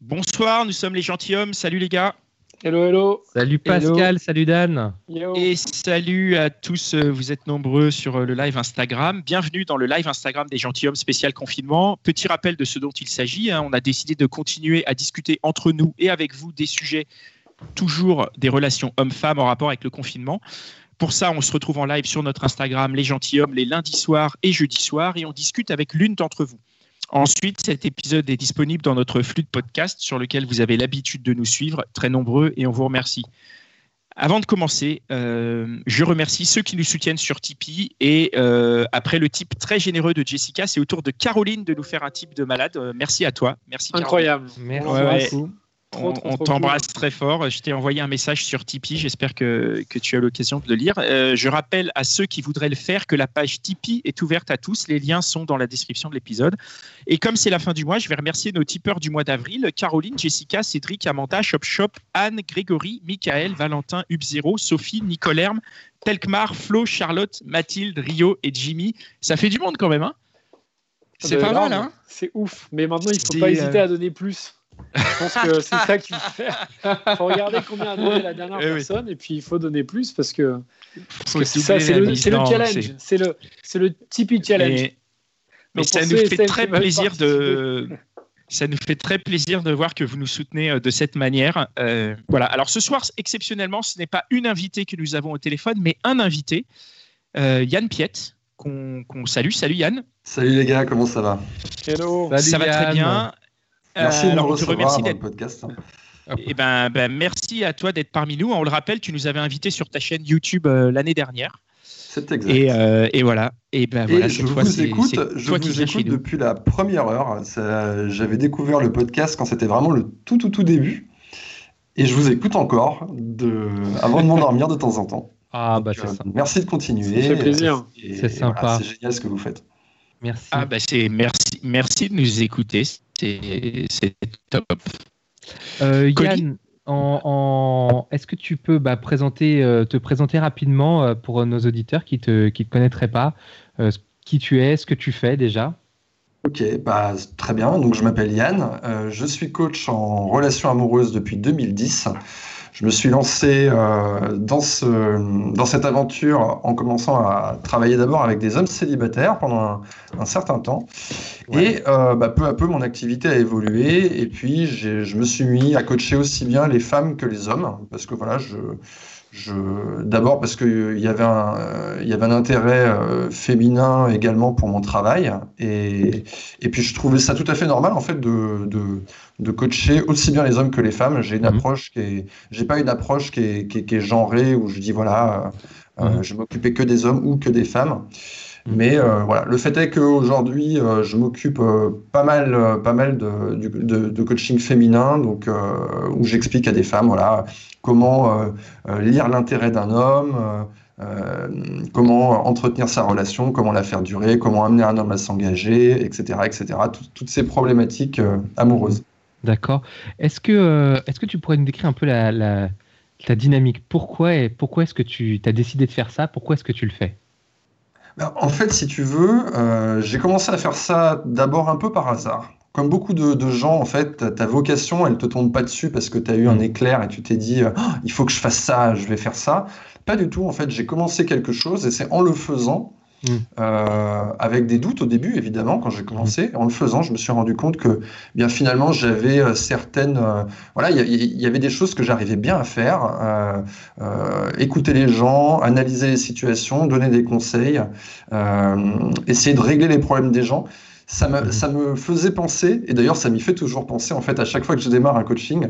Bonsoir, nous sommes les gentilshommes. Salut les gars. Hello, hello. Salut Pascal, salut Dan. Yo. Et salut à tous, euh, vous êtes nombreux sur euh, le live Instagram. Bienvenue dans le live Instagram des gentilshommes spécial confinement. Petit rappel de ce dont il s'agit. hein. On a décidé de continuer à discuter entre nous et avec vous des sujets toujours des relations hommes-femmes en rapport avec le confinement. Pour ça, on se retrouve en live sur notre Instagram, les gentilshommes, les lundis soirs et jeudis soirs, et on discute avec l'une d'entre vous. Ensuite, cet épisode est disponible dans notre flux de podcast sur lequel vous avez l'habitude de nous suivre, très nombreux, et on vous remercie. Avant de commencer, euh, je remercie ceux qui nous soutiennent sur Tipeee. Et euh, après le type très généreux de Jessica, c'est au tour de Caroline de nous faire un type de malade. Euh, merci à toi. Merci Caroline. Incroyable. Merci l'embrasse. Trop, On, trop, on trop t'embrasse très fort. Je t'ai envoyé un message sur Tipeee. J'espère que, que tu as l'occasion de le lire. Euh, je rappelle à ceux qui voudraient le faire que la page Tipeee est ouverte à tous. Les liens sont dans la description de l'épisode. Et comme c'est la fin du mois, je vais remercier nos tipeurs du mois d'avril Caroline, Jessica, Cédric, Amanda, Shop Shop, Anne, Grégory, Michael, Valentin, Hubzero, Sophie, Nicole Herme, Telkmar, Flo, Charlotte, Mathilde, Rio et Jimmy. Ça fait du monde quand même. Hein? C'est De pas mal. Hein? C'est ouf. Mais maintenant, il faut C'est, pas euh, hésiter à donner plus. Je pense que c'est ça qu'il faut faire. Il faut regarder combien a donné la dernière Eh oui. personne et puis il faut donner plus parce que c'est le, le challenge. c'est- le, le Tipeee challenge. Mais, mais Donc, ça nous et fait très plaisir de. Ça nous fait très plaisir de voir que vous nous soutenez euh, de cette manière. Euh, voilà. Alors ce soir, exceptionnellement, ce n'est pas une invitée que nous avons au téléphone, mais un invité, euh, Yann Piette, qu'on salue. Salut Yann. Salut les gars, comment ça va? Hello. Salut, ça va très bien. Merci Euh, de me alors, te recevoir dans le d'être. podcast. Eh ben, ben, merci à toi d'être parmi nous. On le rappelle, tu nous avais invité sur ta chaîne YouTube euh, l'année dernière. C'est exact. Et, euh, et voilà. Et ben Et je fois, vous écoute, je qui vous écoute depuis la première heure. J'avais découvert le podcast quand c'était vraiment le tout tout tout début. Et je vous écoute encore de... avant de m'endormir de temps en temps. Ah bah c'est euh, ça. merci de continuer. Ça fait plaisir. C'est voilà, sympa. c'est génial ce que vous faites. Merci. Ah bah c'est merci, merci de nous écouter. C'est c'est top. Euh, Yann, en, en- est-ce que tu peux bah, présenter, euh, te présenter rapidement euh, pour nos auditeurs qui te qui te connaîtraient pas, euh, qui tu es, ce que tu fais déjà? Ok, bah, très bien. Donc, je m'appelle Yann. Euh, je suis coach en relations amoureuses depuis 2010. Je me suis lancé euh, dans, ce, dans cette aventure en commençant à travailler d'abord avec des hommes célibataires pendant un, un certain temps. Et euh, bah, peu à peu, mon activité a évolué. Et puis, je me suis mis à coacher aussi bien les femmes que les hommes. Parce que voilà, je, d'abord parce qu'il y, avait un, euh, il y avait un intérêt euh, féminin également pour mon travail. Et, et puis, je trouvais ça tout à fait normal, en fait, de, de, de coacher aussi bien les hommes que les femmes. J'ai une Mhm. approche qui est, j'ai pas une approche qui est, qui est, qui est genrée où je dis, voilà, euh, euh, Mhm. je m'occupais que des hommes ou que des femmes. Mais euh, voilà, le fait est qu'aujourd'hui, euh, je m'occupe euh, pas mal, pas mal de, coaching féminin, donc où j'explique à des femmes, voilà, comment lire l'intérêt d'un homme, comment entretenir sa relation, comment la faire durer, comment amener un homme à s'engager, etc., etc. Tout- toutes ces problématiques amoureuses. D'accord. Est-ce que est-ce que tu pourrais nous décrire un peu la, la, ta dynamique? Pourquoi pourquoi est-ce que tu as décidé de faire ça? Pourquoi est-ce que tu le fais? En fait, si tu veux, euh, j'ai commencé à faire ça d'abord un peu par hasard. Comme beaucoup de, de gens, en fait, ta, vocation, elle te tombe pas dessus parce que tu as eu un Mm. éclair et tu t'es dit, euh, Ah, il faut que je fasse ça, je vais faire ça. Pas du tout, en fait, j'ai commencé quelque chose et c'est en le faisant, Mm. euh, avec des doutes au début, évidemment, quand j'ai commencé, en le faisant, je me suis rendu compte que, bien finalement, j'avais euh, certaines, euh, voilà, il y, avait des choses que j'arrivais bien à faire, euh, écouter les gens, analyser les situations, donner des conseils, essayer de régler les problèmes des gens. Ça me, Mhm. ça me faisait penser, et d'ailleurs ça m'y fait toujours penser en fait à chaque fois que je démarre un coaching,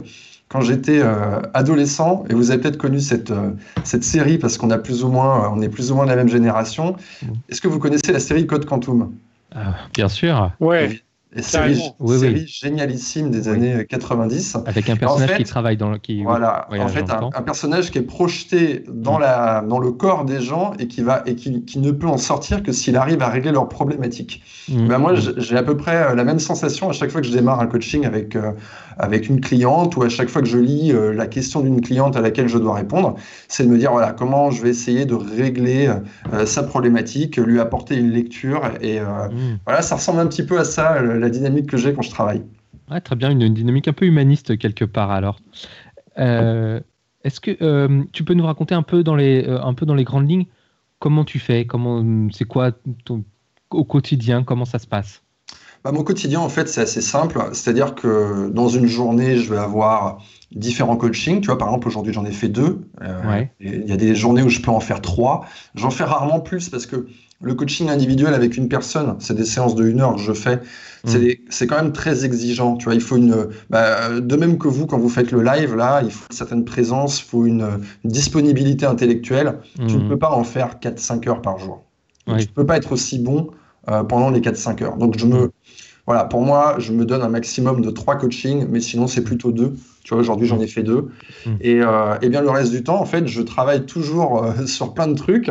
quand j'étais euh, adolescent, et vous avez peut-être connu cette, euh, cette série parce qu'on a plus ou moins, on est plus ou moins de la même génération. Mhm. Est-ce que vous connaissez la série Code Quantum? Ah, bien sûr. Ouais. Et série. Oui, série oui. génialissime des Oui. années 90. Avec un personnage fait, qui travaille dans le. Qui, Voilà, en fait, un, personnage qui est projeté dans, Mm. la, dans le corps des gens et qui, va, et qui, qui ne peut en sortir que s'il arrive à régler leurs problématiques. Mm. Ben moi, j- j'ai à peu près euh, la même sensation à chaque fois que je démarre un coaching avec, euh, avec une cliente ou à chaque fois que je lis euh, la question d'une cliente à laquelle je dois répondre. C'est de me dire, voilà, comment je vais essayer de régler euh, sa problématique, lui apporter une lecture. Et euh, Mm. voilà, ça ressemble un petit peu à ça, euh, la dynamique que j'ai quand je travaille. Ouais, très bien, une, une dynamique un peu humaniste quelque part alors. Euh, Est-ce que euh, tu peux nous raconter un peu dans les, euh, un peu dans les grandes lignes comment tu fais, comment, c'est quoi ton, au quotidien, comment ça se passe? Bah, mon quotidien, en fait, c'est assez simple. C'est-à-dire que dans une journée, je vais avoir différents coachings. Tu vois, par exemple, aujourd'hui, j'en ai fait deux. Euh, Ouais. Il y a des journées où je peux en faire trois. J'en fais rarement plus parce que le coaching individuel avec une personne, c'est des séances de une heure que je fais. C'est Mm. c'est quand même très exigeant. Tu vois, il faut une. bah, de même que vous, quand vous faites le live, là, il faut une certaine présence, il faut une, une disponibilité intellectuelle. Tu ne Mm. peux pas en faire 4-5 heures par jour. Tu ne peux pas être aussi bon euh, pendant les 4-5 heures. Donc, je me, voilà, pour moi, je me donne un maximum de 3 coachings, mais sinon, c'est plutôt 2. Tu vois, aujourd'hui, j'en ai fait 2. Mm. Et, euh, et bien, le reste du temps, en fait, je travaille toujours euh, sur plein de trucs.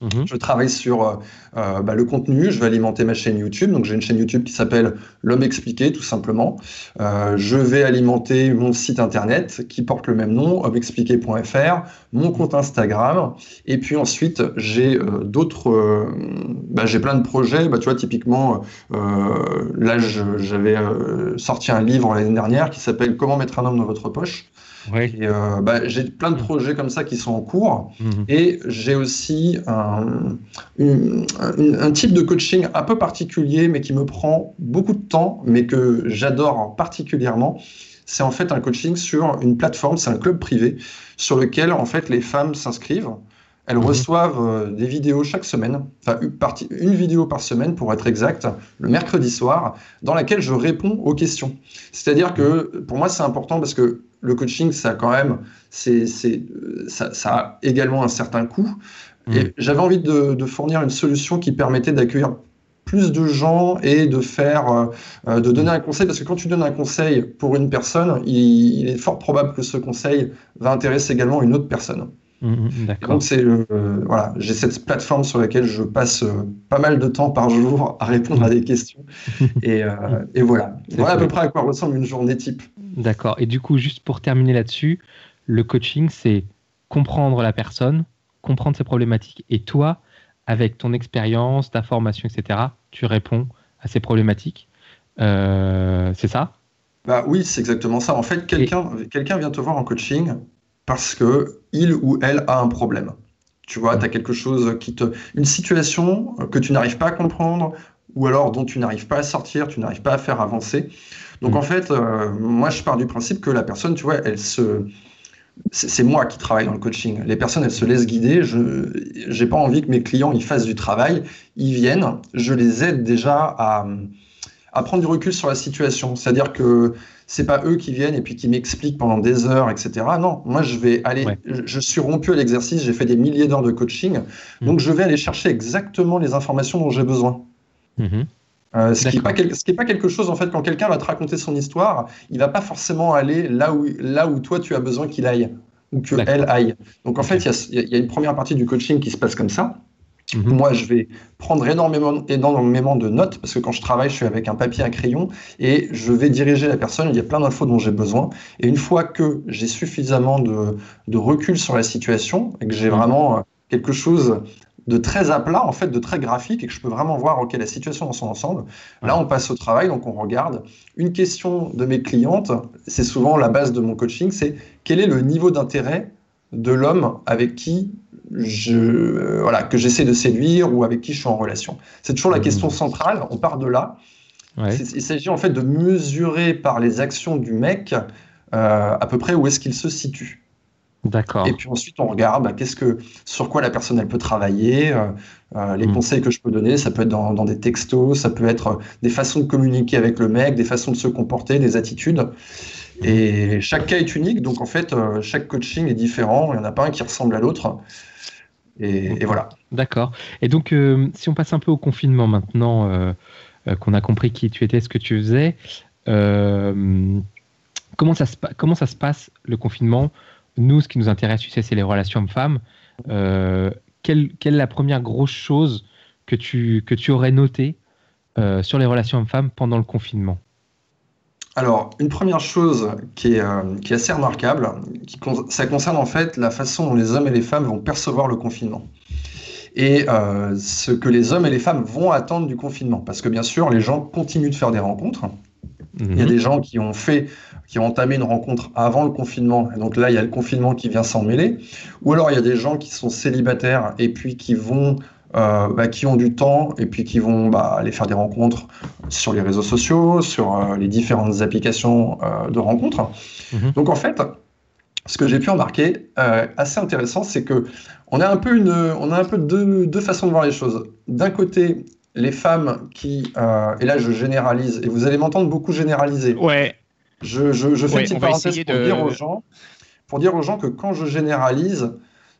Mhm. Je travaille sur euh, euh, bah, le contenu, je vais alimenter ma chaîne YouTube. Donc j'ai une chaîne YouTube qui s'appelle L'homme expliqué, tout simplement. Euh, je vais alimenter mon site internet qui porte le même nom, hommexpliqué.fr, mon compte Instagram. Et puis ensuite, j'ai d'autres, bah, j'ai plein de projets. Bah, tu vois, typiquement, là, j'avais sorti un livre l'année dernière qui s'appelle Comment mettre un homme dans votre poche. Et euh, bah, j'ai plein de projets comme ça qui sont en cours. Mhm. Et j'ai aussi un, une- un- un type de coaching un peu particulier, mais qui me prend beaucoup de temps, mais que j'adore particulièrement. C'est en fait un coaching sur une plateforme, c'est un club privé, sur lequel en fait les femmes s'inscrivent. Elles Mhm. reçoivent euh, des vidéos chaque semaine, enfin une, partie- une vidéo par semaine pour être exact, le mercredi soir, dans laquelle je réponds aux questions. C'est-à-dire que pour moi c'est important parce que le coaching, ça a quand même, c'est, c'est, ça, ça a également un certain coût. Mhm. Et j'avais envie de, de fournir une solution qui permettait d'accueillir plus de gens et de faire, euh, euh, de donner un conseil, parce que quand tu donnes un conseil pour une personne, il, il est fort probable que ce conseil va intéresser également une autre personne. Mhm. Et D'accord. donc c'est le- euh, voilà, j'ai cette plateforme sur laquelle je passe euh, pas mal de temps par jour à répondre à des questions. Et, euh, et voilà, voilà à peu près à quoi ressemble une journée type. D'accord. Et du coup, juste pour terminer là-dessus, le coaching, c'est comprendre la personne, comprendre ses problématiques, et toi, avec ton expérience, ta formation, etc., tu réponds à ces problématiques. Euh, c'est ça? Bah oui, c'est exactement ça. En fait, quelqu'un quelqu'un vient te voir en coaching parce que il ou elle a un problème. Tu vois, tu as quelque chose qui te une situation que tu n'arrives pas à comprendre ou alors dont tu n'arrives pas à sortir, tu n'arrives pas à faire avancer. Donc Mm. en fait, euh, moi je pars du principe que la personne, tu vois, elle se c'est moi qui travaille dans le coaching. Les personnes, elles se laissent guider. Je j'ai pas envie que mes clients ils fassent du travail. Ils viennent, je les aide déjà à, à prendre du recul sur la situation. C'est-à-dire que c'est pas eux qui viennent et puis qui m'expliquent pendant des heures, etc. Non, moi je vais aller. Ouais. Je, je suis rompu à l'exercice. J'ai fait des milliers d'heures de coaching, Mm. donc je vais aller chercher exactement les informations dont j'ai besoin. Mhm. Euh, ce qui n'est pas, quel- quelque chose, en fait, quand quelqu'un va te raconter son histoire, il va pas forcément aller là où, là où toi tu as besoin qu'il aille, ou que elle aille. Donc en fait, y il y a une première partie du coaching qui se passe comme ça. Mhm. Moi, je vais prendre énormément, énormément de notes, parce que quand je travaille, je suis avec un papier, un crayon, et je vais diriger la personne. Il y a plein d'infos dont j'ai besoin. Et une fois que j'ai suffisamment de, de recul sur la situation, et que j'ai Mhm. vraiment euh, quelque chose de très à plat, en fait, de très graphique, et que je peux vraiment voir, OK, la situation dans son ensemble, là, on passe au travail, donc on regarde. Une question de mes clientes, c'est souvent la base de mon coaching, c'est quel est le niveau d'intérêt de l'homme avec qui je, euh, voilà, que j'essaie de séduire ou avec qui je suis en relation. C'est toujours la Mhm. question centrale, on part de là. Ouais. Il s'agit en fait de mesurer par les actions du mec euh, à peu près où est-ce qu'il se situe. D'accord. Et puis ensuite, on regarde bah, qu'est-ce que, sur quoi la personne elle peut travailler, euh, les Mm. conseils que je peux donner. Ça peut être dans, dans des textos, ça peut être des façons de communiquer avec le mec, des façons de se comporter, des attitudes. Et chaque cas est unique, donc en fait, euh, chaque coaching est différent. Il n'y en a pas un qui ressemble à l'autre. Et, voilà. D'accord. Et donc, euh, si on passe un peu au confinement maintenant, euh, euh, qu'on a compris qui tu étais, ce que tu faisais, comment, ça se, comment ça se passe le confinement? Nous, ce qui nous intéresse, tu sais, c'est les relations hommes-femmes. Quelle, quelle, est la première grosse chose que tu, que tu aurais notée sur les relations hommes-femmes pendant le confinement? Alors, une première chose qui est, qui est assez remarquable, qui, ça concerne en fait la façon dont les hommes et les femmes vont percevoir le confinement et euh, ce que les hommes et les femmes vont attendre du confinement. Parce que bien sûr, les gens continuent de faire des rencontres. Il y a mhm. des gens qui ont fait, qui ont entamé une rencontre avant le confinement, et donc là, il y a le confinement qui vient s'en mêler. Ou alors, il y a des gens qui sont célibataires et puis qui vont, euh, bah, qui ont du temps et puis qui vont bah, aller faire des rencontres sur les réseaux sociaux, sur euh, les différentes applications de rencontres. Mhm. Donc en fait, ce que j'ai pu remarquer, assez intéressant, c'est que on a un peu, une, on a un peu deux, façons de voir les choses. D'un côté, les femmes qui, euh, et là je généralise, et vous allez m'entendre beaucoup généraliser. Ouais. Je, fais une petite parenthèse pour, dire aux gens, pour dire aux gens que quand je généralise,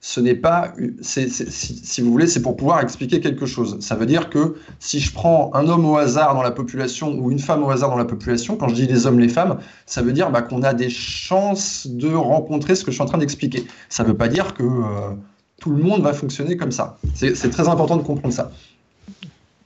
ce n'est pas, si, vous voulez, c'est pour pouvoir expliquer quelque chose. Ça veut dire que si je prends un homme au hasard dans la population ou une femme au hasard dans la population, quand je dis les hommes, les femmes, ça veut dire bah, qu'on a des chances de rencontrer ce que je suis en train d'expliquer. Ça ne veut pas dire que euh, tout le monde va fonctionner comme ça. C'est très important de comprendre ça.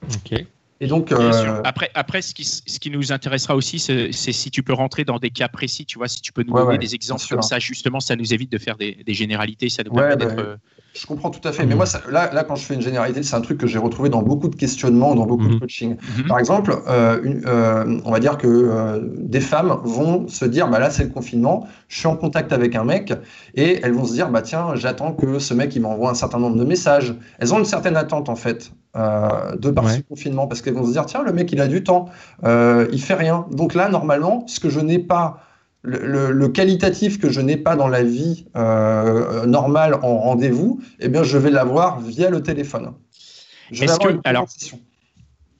Ok. Et donc, euh, après, après ce, qui, ce qui nous intéressera aussi, c'est si tu peux rentrer dans des cas précis, tu vois, si tu peux nous donner des exemples comme ça, justement, ça nous évite de faire des, généralités, ça nous permet d'être. Euh, je comprends tout à fait. Mais moi, là, là, quand je fais une généralité, c'est un truc que j'ai retrouvé dans beaucoup de questionnements, dans beaucoup de mhm. coaching. Mhm. Par exemple, euh, euh, on va dire que euh, des femmes vont se dire, bah là, c'est le confinement, je suis en contact avec un mec, et elles vont se dire, bah tiens, j'attends que ce mec il m'envoie un certain nombre de messages. Elles ont une certaine attente en fait de par ce confinement, parce qu'elles vont se dire, tiens, le mec il a du temps, il fait rien. Donc là, normalement, ce que je n'ai pas le, qualitatif que je n'ai pas dans la vie euh, normale en rendez-vous, eh bien, je vais l'avoir via le téléphone. Est-ce que, alors,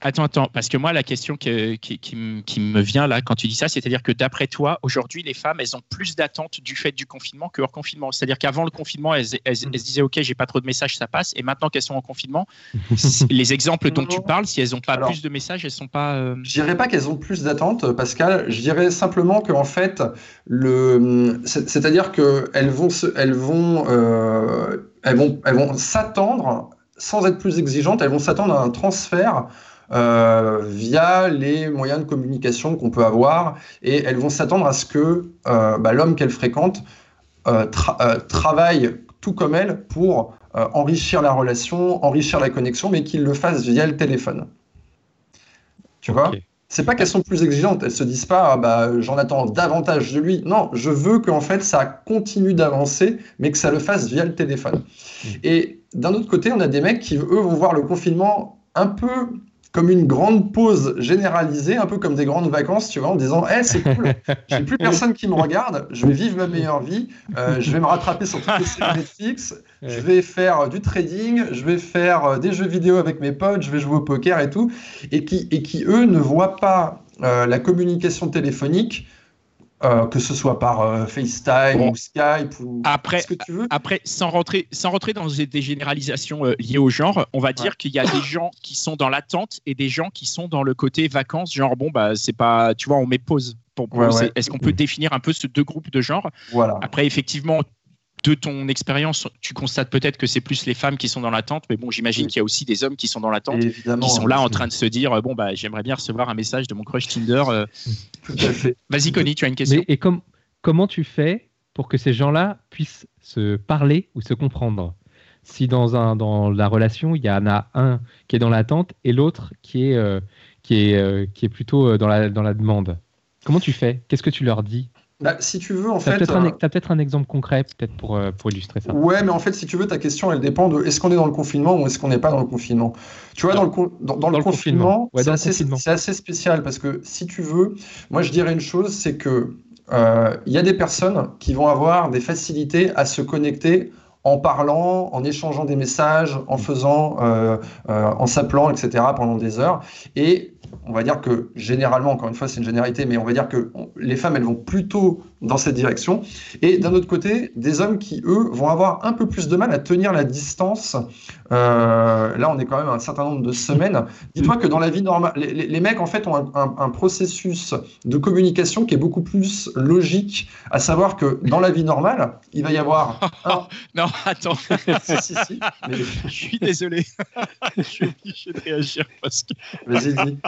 Attends, attends, parce que moi, la question qui, qui, me vient là quand tu dis ça, c'est-à-dire que d'après toi, aujourd'hui, les femmes, elles ont plus d'attentes du fait du confinement que hors confinement. C'est-à-dire qu'avant le confinement, elles, elles, se disaient, OK, j'ai pas trop de messages, ça passe. Et maintenant qu'elles sont en confinement, les exemples dont tu parles, si elles n'ont pas plus de messages, elles sont pas. Euh... Je dirais pas qu'elles ont plus d'attentes, Pascal. Je dirais simplement qu'en fait, le, c'est-à-dire qu'elles vont, elles vont, euh, elles vont, elles vont s'attendre, sans être plus exigeantes, elles vont s'attendre à un transfert euh, via les moyens de communication qu'on peut avoir et elles vont s'attendre à ce que euh, bah, l'homme qu'elles fréquentent euh, travaille tout comme elles pour enrichir la relation, enrichir la connexion, mais qu'il le fasse via le téléphone. Tu vois? C'est pas qu'elles sont plus exigeantes, elles se disent pas ah bah j'en attends davantage de lui. Non, je veux qu'en fait ça continue d'avancer, mais que ça le fasse via le téléphone. Mmh. Et d'un autre côté, on a des mecs qui eux vont voir le confinement un peu comme une grande pause généralisée, un peu comme des grandes vacances, tu vois, en disant hey, c'est cool, j'ai plus personne qui me regarde, je vais vivre ma meilleure vie, euh, je vais me rattraper sur toutes les séries Netflix, je vais faire du trading, je vais faire euh, des jeux vidéo avec mes potes, je vais jouer au poker et tout, et qui, et qui eux, ne voient pas euh, la communication téléphonique euh, que ce soit par euh, FaceTime ou Skype ou après, ce que tu veux. Après, sans rentrer, sans rentrer dans des généralisations euh, liées au genre, on va dire qu'il y a des gens qui sont dans l'attente et des gens qui sont dans le côté vacances, genre bon bah c'est pas, tu vois, on met pause. Est-ce qu'on peut définir un peu ce deux groupes de genres Voilà. Après, effectivement, de ton expérience, tu constates peut-être que c'est plus les femmes qui sont dans l'attente, mais bon, j'imagine qu'il y a aussi des hommes qui sont dans l'attente, qui sont là en train de se dire bon bah j'aimerais bien recevoir un message de mon crush Tinder. Euh. Vas-y Connie, tu as une question. et comment tu fais pour que ces gens-là puissent se parler ou se comprendre? Si dans un dans la relation il y en a un qui est dans l'attente et l'autre qui est euh, qui est euh, qui est plutôt dans la dans la demande. Comment tu fais? Qu'est-ce que tu leur dis? Bah, si tu veux, en fait. Tu as peut-être un, exemple concret, peut-être pour, euh, pour illustrer ça. Ouais, mais en fait, si tu veux, ta question, elle dépend de est-ce qu'on est dans le confinement ou est-ce qu'on n'est pas dans le confinement. Tu vois, dans le, dans, le, confinement, c'est assez, spécial parce que si tu veux, moi, je dirais une chose, c'est que euh, il y a des personnes qui vont avoir des facilités à se connecter en parlant, en échangeant des messages, en faisant, euh, en s'appelant, etc. pendant des heures. Et on va dire que généralement, encore une fois, c'est une généralité, mais on va dire que les femmes, elles vont plutôt dans cette direction. Et d'un autre côté, des hommes qui, eux, vont avoir un peu plus de mal à tenir la distance. Euh, là, on est quand même à un certain nombre de semaines. Dis-toi que dans la vie normale, les, mecs, en fait, ont un, processus de communication qui est beaucoup plus logique, à savoir que dans la vie normale, il va y avoir un... non, attends. si, si, Je suis désolé. Je suis obligé de réagir parce que... Vas-y, dis.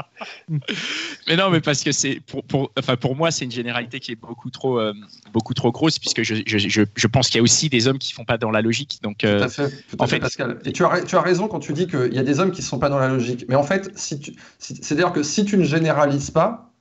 mais non, mais parce que c'est... Pour, pour, enfin, pour moi, c'est une généralité qui est beaucoup trop euh, beaucoup trop grosse, puisque je, je, je, pense qu'il y a aussi des hommes qui ne font pas dans la logique. Donc, euh, tout à fait, tout à en fait, Pascal. Et tu as, tu as raison quand tu dis qu'il y a des hommes qui ne sont pas dans la logique. Mais en fait, si c'est-à-dire que si tu ne généralises pas,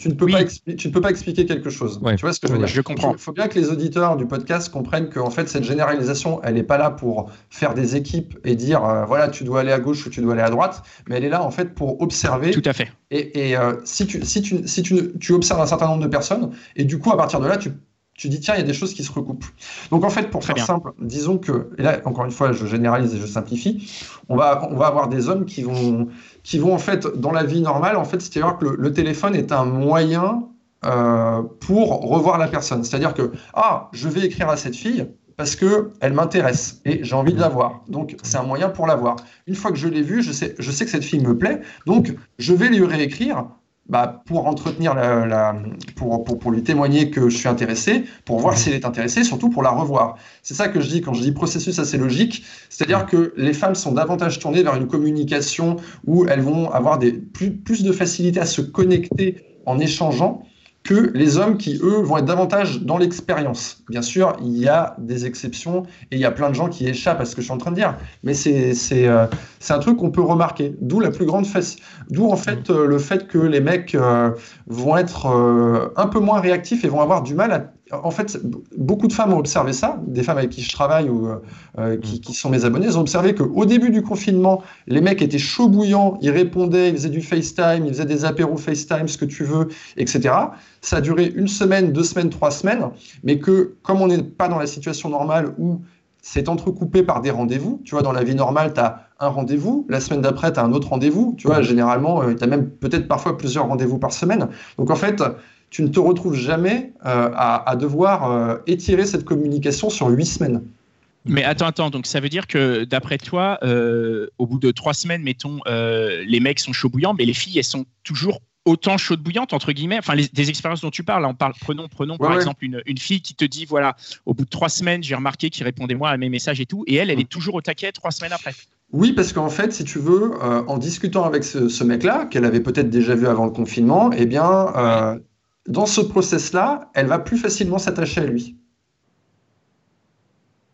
tu ne peux, pas, tu ne peux pas expliquer quelque chose. Tu vois ce que je veux dire? Je comprends. Il faut bien que les auditeurs du podcast comprennent qu'en fait, cette généralisation, elle n'est pas là pour faire des équipes et dire, euh, voilà, tu dois aller à gauche ou tu dois aller à droite, mais elle est là, en fait, pour observer. Tout à fait. Et, et euh, si, tu, si, tu, si tu, tu observes un certain nombre de personnes, et du coup, à partir de là, tu tu dis tiens, il y a des choses qui se recoupent. Donc en fait, pour faire simple, disons que, et là encore une fois, je généralise et je simplifie, on va, on va avoir des hommes qui vont, qui vont en fait, dans la vie normale, en fait, c'est-à-dire que le, téléphone est un moyen euh, pour revoir la personne. C'est-à-dire que, ah, je vais écrire à cette fille parce que elle m'intéresse et j'ai envie de la voir. Donc c'est un moyen pour la voir. Une fois que je l'ai vue, je sais, je sais que cette fille me plaît, donc je vais lui réécrire bah, pour entretenir la, pour, pour, pour, lui témoigner que je suis intéressé, pour voir si elle est intéressée, surtout pour la revoir. C'est ça que je dis quand je dis processus assez logique, c'est-à-dire que les femmes sont davantage tournées vers une communication où elles vont avoir des, plus, plus de facilité à se connecter en échangeant que les hommes qui, eux, vont être davantage dans l'expérience. Bien sûr, il y a des exceptions et il y a plein de gens qui échappent à ce que je suis en train de dire, mais c'est euh, un truc qu'on peut remarquer. D'où la plus grande face. D'où en fait euh, le fait que les mecs euh, vont être euh, un peu moins réactifs et vont avoir du mal à en fait, beaucoup de femmes ont observé ça, des femmes avec qui je travaille ou euh, euh, mm. qui, sont mes abonnés, ont observé qu'au début du confinement, les mecs étaient chauds bouillants, ils répondaient, ils faisaient du FaceTime, ils faisaient des apéros FaceTime, ce que tu veux, etc. Ça a duré une semaine, deux semaines, trois semaines, mais que comme on n'est pas dans la situation normale où c'est entrecoupé par des rendez-vous. Tu vois, dans la vie normale, tu as un rendez-vous, la semaine d'après, tu as un autre rendez-vous. Tu vois, généralement, euh, tu as même peut-être parfois plusieurs rendez-vous par semaine. Donc en fait, tu ne te retrouves jamais euh, à, devoir euh, étirer cette communication sur huit semaines. Mais attends, attends, donc ça veut dire que d'après toi, euh, au bout de trois semaines, mettons, les mecs sont chauds bouillants, mais les filles, elles sont toujours autant chaudes bouillantes entre guillemets. Enfin des expériences dont tu parles on parle prenons prenons par exemple une, une, fille qui te dit voilà au bout de trois semaines j'ai remarqué qu'il répondait moi à mes messages et tout et elle elle est toujours au taquet trois semaines après. Oui, parce qu'en fait, si tu veux, en discutant avec ce, mec-là, qu'elle avait peut-être déjà vu avant le confinement, eh bien, dans ce process-là, elle va plus facilement s'attacher à lui.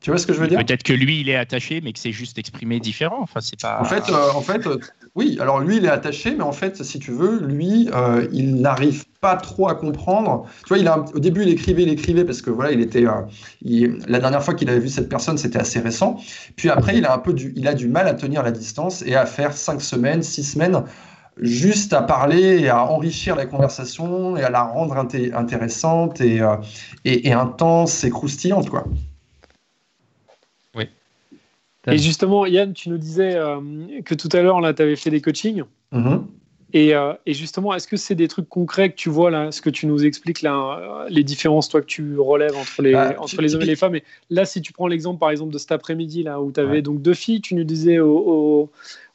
Tu vois ce que je veux dire? Peut-être que lui, il est attaché, mais que c'est juste exprimé différent. Enfin, c'est pas. En fait, euh, en fait, euh, oui. Alors lui, il est attaché, mais en fait, si tu veux, lui, euh, il n'arrive pas trop à comprendre. Tu vois, il a, au début, il écrivait, il écrivait parce que voilà, il était. la dernière fois qu'il avait vu cette personne, c'était assez récent. Puis après, il a un peu du, il a du mal à tenir la distance et à faire cinq semaines, six semaines juste à parler et à enrichir la conversation et à la rendre intéressante et, euh, et, intense et croustillante. Quoi. Oui. Et justement, Yann, tu nous disais euh, que tout à l'heure, là, tu avais fait des coachings. Mm-hmm. Et, euh, et, justement, est-ce que c'est des trucs concrets que tu vois là, ce que tu nous expliques là, les différences toi que tu relèves entre les, bah, entre les hommes et les femmes? Et là, si tu prends l'exemple par exemple de cet après-midi là où tu avais donc deux filles, tu nous disais au,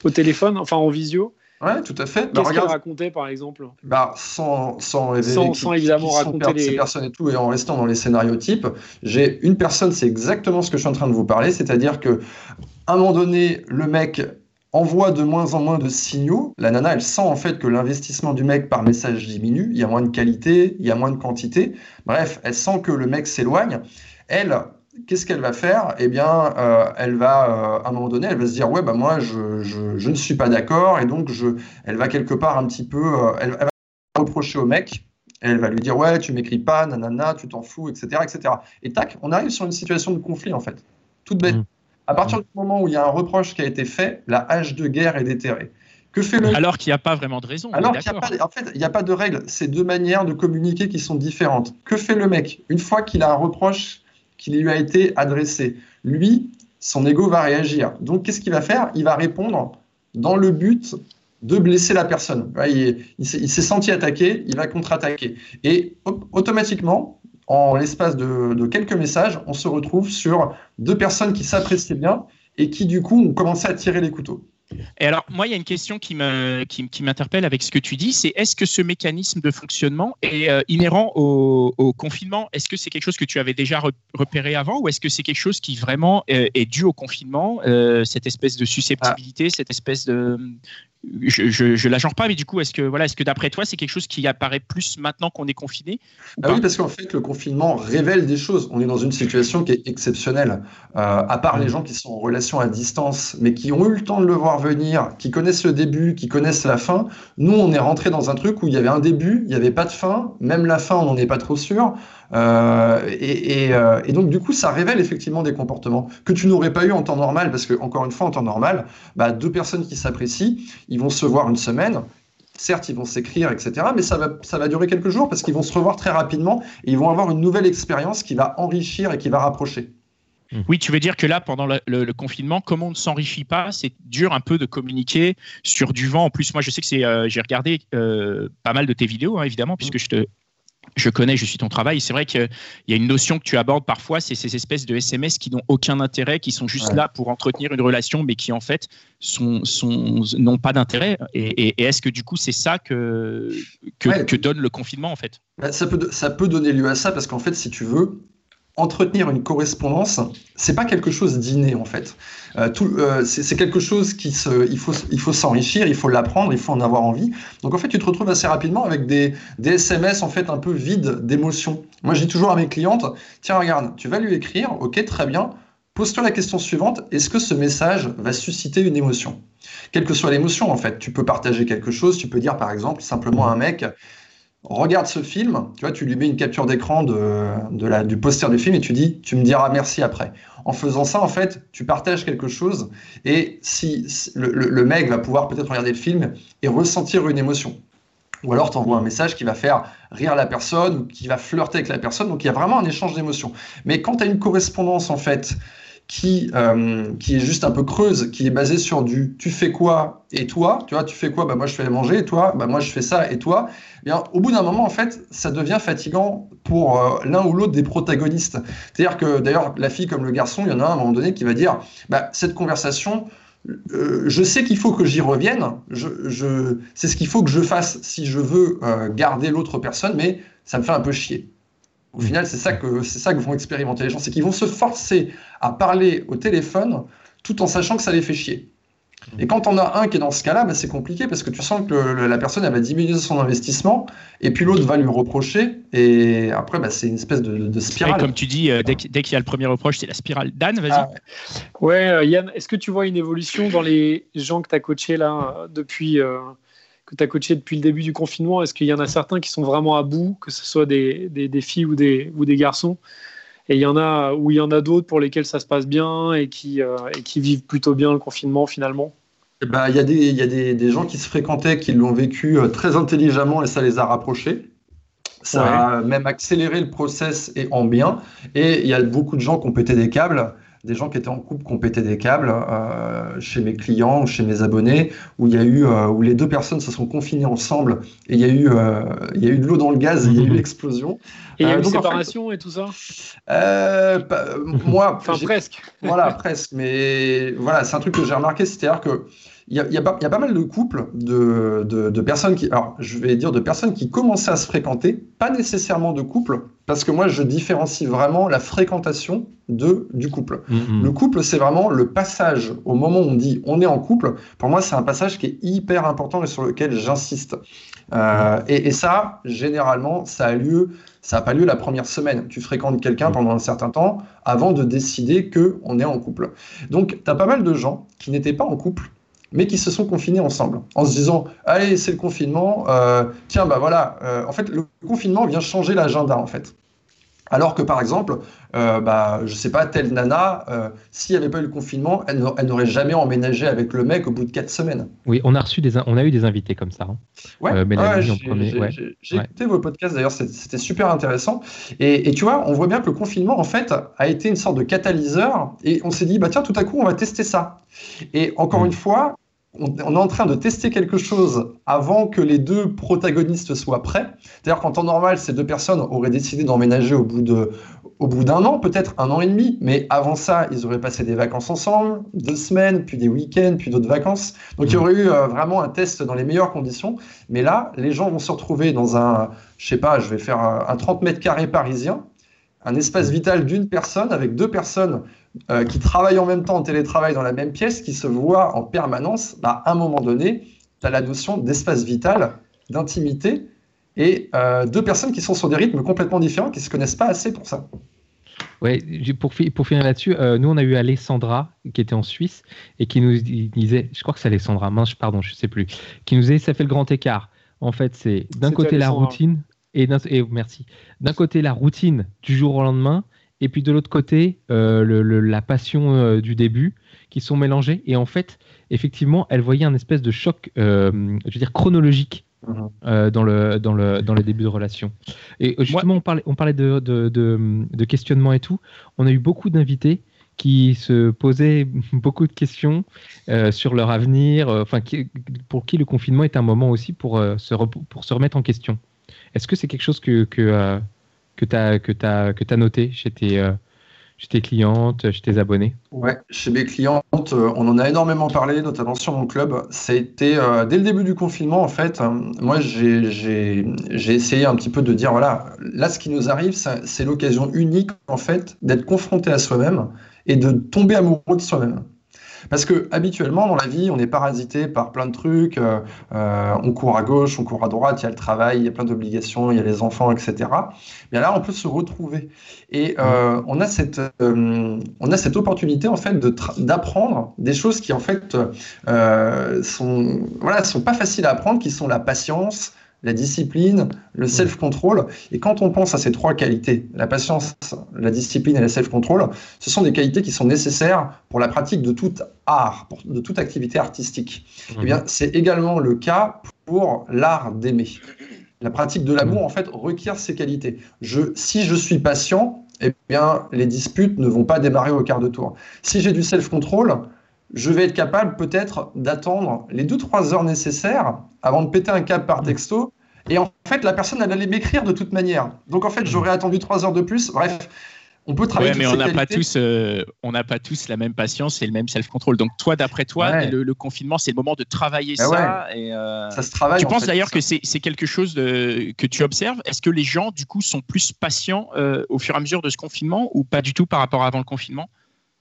au téléphone, enfin en visio, Ouais, tout à fait. Bah, Qu'est-ce bah, raconter, par exemple? Bah, sans, sans, sans, sans évidemment raconter les... ces personnes et tout, et en restant dans les scénarios types, j'ai une personne, c'est exactement ce que je suis en train de vous parler, c'est-à-dire que à un moment donné, le mec envoie de moins en moins de signaux. La nana, elle sent en fait que l'investissement du mec par message diminue, il y a moins de qualité, il y a moins de quantité. Bref, elle sent que le mec s'éloigne. Elle, qu'est-ce qu'elle va faire? Eh bien, euh, elle va, euh, à un moment donné, elle va se dire, ouais, bah moi, je, je, ne suis pas d'accord, et donc, je, elle va quelque part un petit peu, euh, elle, va reprocher au mec, elle va lui dire, ouais, tu m'écris pas, nanana, tu t'en fous, etc., etc. Et tac, on arrive sur une situation de conflit, en fait. Toute bête. Mmh. À partir du moment où il y a un reproche qui a été fait, la hache de guerre est déterrée. Que fait le... Alors qu'il n'y a pas vraiment de raison. Alors qu'il a pas, en fait, il n'y a pas de règle. C'est deux manières de communiquer qui sont différentes. Que fait le mec? Une fois qu'il a un reproche qui lui a été adressé. Lui, son ego va réagir. Donc, qu'est-ce qu'il va faire? Il va répondre dans le but de blesser la personne. Il, s'est senti attaqué, il va contre-attaquer. Et automatiquement, en l'espace de, quelques messages, on se retrouve sur deux personnes qui s'appréciaient bien et qui, du coup, ont commencé à tirer les couteaux. Et alors, moi, il y a une question qui m'interpelle avec ce que tu dis, c'est est-ce que ce mécanisme de fonctionnement est euh, inhérent au, confinement? Est-ce que c'est quelque chose que tu avais déjà repéré avant ou est-ce que c'est quelque chose qui vraiment euh, est dû au confinement, euh, cette espèce de susceptibilité, cette espèce de, je, je, la genre pas, mais du coup, est-ce que, voilà, est-ce que d'après toi, c'est quelque chose qui apparaît plus maintenant qu'on est confiné ah Oui, parce qu'en fait, le confinement révèle des choses. On est dans une situation qui est exceptionnelle. Euh, à part les mm. gens qui sont en relation à distance, mais qui ont eu le temps de le voir venir, qui connaissent le début, qui connaissent la fin, nous, on est rentré dans un truc où il y avait un début, il n'y avait pas de fin, même la fin, on n'en est pas trop sûr. Euh, euh, et, donc, du coup, ça révèle effectivement des comportements que tu n'aurais pas eu en temps normal, parce que, encore une fois, en temps normal, bah, deux personnes qui s'apprécient, ils vont se voir une semaine, certes, ils vont s'écrire, etc., mais ça va, ça va durer quelques jours parce qu'ils vont se revoir très rapidement et ils vont avoir une nouvelle expérience qui va enrichir et qui va rapprocher. Mmh. Oui, tu veux dire que là, pendant le, confinement, comme on ne s'enrichit pas, c'est dur un peu de communiquer sur du vent. En plus, moi, je sais que c'est, euh, j'ai regardé pas mal de tes vidéos, hein, évidemment, puisque je te, je connais, je suis ton travail. C'est vrai qu'il y a une notion que tu abordes parfois, c'est ces espèces de SMS qui n'ont aucun intérêt, qui sont juste là pour entretenir une relation, mais qui en fait sont, n'ont pas d'intérêt. Et, est-ce que du coup c'est ça que, que, donne le confinement en fait? Bah, ça peut, ça peut donner lieu à ça parce qu'en fait, si tu veux, entretenir une correspondance, c'est pas quelque chose d'inné en fait. Euh, euh, c'est quelque chose qui se, il faut, s'enrichir, il faut l'apprendre, il faut en avoir envie. Donc en fait, tu te retrouves assez rapidement avec des, des SMS en fait un peu vides d'émotions. Moi, je dis toujours à mes clientes, tiens, regarde, tu vas lui écrire, ok, très bien. Pose-toi la question suivante, est-ce que ce message va susciter une émotion? Quelle que soit l'émotion, en fait. Tu peux partager quelque chose, tu peux dire par exemple simplement à un mec, regarde ce film, tu vois, tu lui mets une capture d'écran de, du poster du film et tu dis, tu me diras merci après. En faisant ça, en fait, tu partages quelque chose et si le, le, mec va pouvoir peut-être regarder le film et ressentir une émotion. Ou alors tu envoies un message qui va faire rire la personne ou qui va flirter avec la personne. Donc il y a vraiment un échange d'émotions. Mais quand tu as une correspondance, en fait, qui, euh, qui est juste un peu creuse, qui est basée sur du tu fais quoi et toi, tu vois, tu fais quoi, bah moi je fais manger et toi, bah moi je fais ça et toi, eh bien au bout d'un moment en fait, ça devient fatigant pour euh, l'un ou l'autre des protagonistes. C'est-à-dire que d'ailleurs la fille comme le garçon, il y en a un à un moment donné qui va dire, bah cette conversation, euh, je sais qu'il faut que j'y revienne, je, c'est ce qu'il faut que je fasse si je veux garder l'autre personne, mais ça me fait un peu chier. Au final, c'est ça que c'est ça que vont expérimenter les gens, c'est qu'ils vont se forcer à parler au téléphone tout en sachant que ça les fait chier. Et quand on a un qui est dans ce cas-là, bah, c'est compliqué parce que tu sens que la personne elle va diminuer son investissement et puis l'autre va lui reprocher et après bah, c'est une espèce de, spirale. comme tu dis, euh, dès qu'il y a le premier reproche, c'est la spirale. Dan, vas-y. Ah ouais, euh, Yann, est-ce que tu vois une évolution dans les gens que tu as coachés là euh, depuis que tu as coaché depuis le début du confinement Est-ce qu'il y en a certains qui sont vraiment à bout, que ce soit des, des, filles ou des, ou des garçons? Et il y en a où il y en a d'autres pour lesquels ça se passe bien et qui, euh, et qui vivent plutôt bien le confinement finalement? Eh ben, Il y a, des, y a des, des, gens qui se fréquentaient, qui l'ont vécu euh, très intelligemment et ça les a rapprochés. Ça a même accéléré le process et en bien. Et il y a beaucoup de gens qui ont pété des câbles des gens qui étaient en couple qui ont pété des câbles euh, chez mes clients ou chez mes abonnés, où il y a eu euh, où les deux personnes se sont confinées ensemble et il y a eu euh, il y a eu de l'eau dans le gaz, il y a eu mhm. l'explosion. Et il y a eu une séparation et tout ça? moi, enfin presque. Voilà, presque. Mais voilà, c'est un truc que j'ai remarqué, c'est-à-dire que il y, a, y, a pas mal de couples, de, de, personnes qui, alors je vais dire de personnes qui commençaient à se fréquenter, pas nécessairement de couples, parce que moi je différencie vraiment la fréquentation de, du couple. Mm-hmm. Le couple, c'est vraiment le passage au moment où on dit on est en couple. Pour moi, c'est un passage qui est hyper important et sur lequel j'insiste. Euh, et, et, ça, généralement, ça a lieu, ça n'a pas lieu la première semaine. Tu fréquentes quelqu'un mm. pendant un certain temps avant de décider que on est en couple. Donc, tu as pas mal de gens qui n'étaient pas en couple mais qui se sont confinés ensemble, en se disant allez c'est le confinement, euh, tiens bah voilà, euh, en fait le confinement vient changer l'agenda en fait. Alors que par exemple, euh, bah, je sais pas, telle nana, euh, s'il n'y avait pas eu le confinement, elle n'aurait jamais emménagé avec le mec au bout de quatre semaines. Oui, on a reçu des, on a eu des invités comme ça. Hein. Ouais, euh, j'ai écouté vos podcasts d'ailleurs, c'était super intéressant. Et, et, tu vois, on voit bien que le confinement en fait a été une sorte de catalyseur et on s'est dit bah tiens tout à coup on va tester ça. Et encore mm. une fois, on, est en train de tester quelque chose avant que les deux protagonistes soient prêts. D'ailleurs, qu'en temps normal, ces deux personnes auraient décidé d'emménager au bout de, au bout d'un an, peut-être un an et demi, mais avant ça, ils auraient passé des vacances ensemble, deux semaines, puis des week-ends, puis d'autres vacances. Donc il y aurait eu euh, vraiment un test dans les meilleures conditions. Mais là, les gens vont se retrouver dans un, je sais pas, je vais faire un, 30 mètres carrés parisien, un espace vital d'une personne avec deux personnes euh, qui travaillent en même temps en télétravail dans la même pièce, qui se voient en permanence. Bah, à un moment donné, tu as la notion d'espace vital, d'intimité, et euh, deux personnes qui sont sur des rythmes complètement différents, qui ne se connaissent pas assez pour ça. Ouais, pour, pour finir là-dessus, euh, nous on a eu Alessandra qui était en Suisse et qui nous disait, je crois que c'est Alessandra, mince, pardon, je sais plus, qui nous disait ça fait le grand écart. En fait, c'est d'un côté la routine et, et merci, d'un côté la routine du jour au lendemain et puis de l'autre côté euh, le, la passion euh, du début qui sont mélangées et en fait, effectivement, elle voyait un espèce de choc, je veux dire chronologique Mhm. Euh, dans, le, dans, le, dans les débuts de relation. Et euh, justement, on parlait, on parlait de, de, de, questionnement et tout. On a eu beaucoup d'invités qui se posaient beaucoup de questions euh, sur leur avenir, enfin, pour qui le confinement est un moment aussi pour, se, pour se remettre en question. Est-ce que c'est quelque chose que, que, que tu as, que que noté chez tes, chez tes clientes, chez tes abonnés? Ouais, chez mes clientes, euh, on en a énormément parlé, notamment sur mon club. Été euh, dès le début du confinement, en fait. Euh, moi, j'ai essayé un petit peu de dire voilà, là, ce qui nous arrive, c'est l'occasion unique, en fait, d'être confronté à soi-même et de tomber amoureux de soi-même. Parce que habituellement dans la vie, on est parasité par plein de trucs. Euh, euh, on court à gauche, on court à droite. Il y a le travail, il y a plein d'obligations, il y a les enfants, etc. Mais là, on peut se retrouver et euh, on a cette on a cette opportunité en fait d'apprendre des choses qui en fait sont voilà sont pas faciles à apprendre, qui sont la patience, la discipline, le self-control. Et quand on pense à ces trois qualités, la patience, la discipline et le self-control, ce sont des qualités qui sont nécessaires pour la pratique de tout art, de toute activité artistique. Eh bien, c'est également le cas pour l'art d'aimer. La pratique de l'amour, en fait, requiert ces qualités. Je, si je suis patient, eh bien, les disputes ne vont pas démarrer au quart de tour. Si j'ai du self-control, je vais être capable peut-être d'attendre les 2-3 heures nécessaires avant de péter un câble par texto. Et en fait, la personne, elle allait m'écrire de toute manière. Donc en fait, j'aurais attendu 3 heures de plus. Bref, on peut travailler. Ouais, mais on n'a pas tous, euh, on n'a pas tous la même patience et le même self-control. Donc toi, d'après toi, le, confinement, c'est le moment de travailler bah ça. Et, euh, ça se travaille. Tu penses d'ailleurs que c'est quelque chose de, que tu observes? Est-ce que les gens, du coup, sont plus patients euh, au fur et à mesure de ce confinement ou pas du tout par rapport à avant le confinement?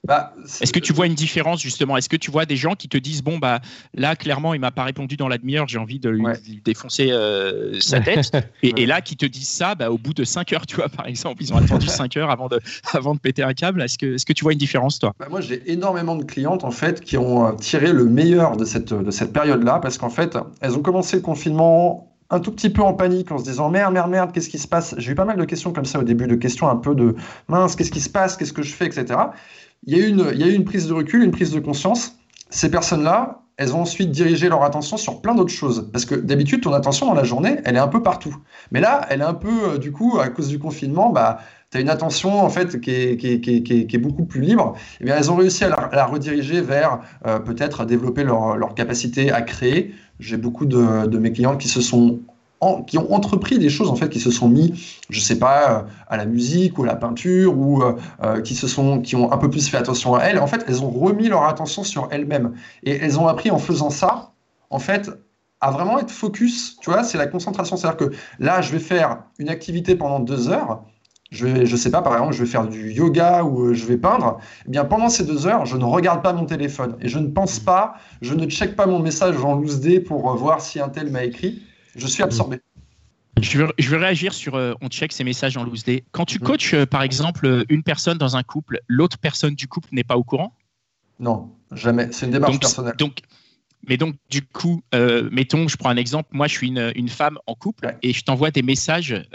Bah, Est-ce que tu vois une différence justement? Est-ce que tu vois des gens qui te disent bon bah là clairement il m'a pas répondu dans la demi-heure, j'ai envie de lui, défoncer euh, sa tête? Et, là qui te disent ça bah, au bout de 5 heures tu vois par exemple ils ont attendu 5 heures avant de avant de péter un câble. Est-ce que est-ce que tu vois une différence toi? Bah, Moi j'ai énormément de clientes en fait qui ont euh, tiré le meilleur de cette de cette période là parce qu'en fait elles ont commencé le confinement un tout petit peu en panique en se disant merde, merde, merde, qu'est-ce qui se passe? J'ai eu pas mal de questions comme ça au début, de questions un peu de mince, qu'est-ce qui se passe? Qu'est-ce que je fais? Etc il y, a eu une, prise de recul, une prise de conscience. Ces personnes-là, elles ont ensuite dirigé leur attention sur plein d'autres choses. Parce que d'habitude, ton attention dans la journée, elle est un peu partout. Mais là, elle est un peu, euh, du coup, à cause du confinement, bah, tu as une attention en fait qui est, beaucoup plus libre. Eh bien, elles ont réussi à la, rediriger vers euh, peut-être développer leur, leur, capacité à créer. J'ai beaucoup de, de, mes clients qui se sont qui ont entrepris des choses en fait, qui se sont mis, je sais pas, euh, à la musique ou à la peinture ou euh, euh, qui se sont, qui ont un peu plus fait attention à elles. En fait, elles ont remis leur attention sur elles-mêmes et elles ont appris en faisant ça, en fait, à vraiment être focus. Tu vois, c'est la concentration. C'est-à-dire que là, je vais faire une activité pendant deux heures. Je vais, je sais pas, par exemple, je vais faire du yoga ou je vais peindre. Eh bien, pendant ces deux heures, je ne regarde pas mon téléphone et je ne pense pas, je ne check pas mon message en loose day pour voir si un tel m'a écrit je suis absorbé. Je veux, réagir sur euh, on check ces messages en loose day. Quand tu mm. coaches, euh, par exemple, euh, une personne dans un couple, l'autre personne du couple n'est pas au courant? Non, jamais. C'est une démarche personnelle. Donc, mais donc, du coup, mettons, je prends un exemple. Moi, je suis une, femme en couple et je t'envoie des messages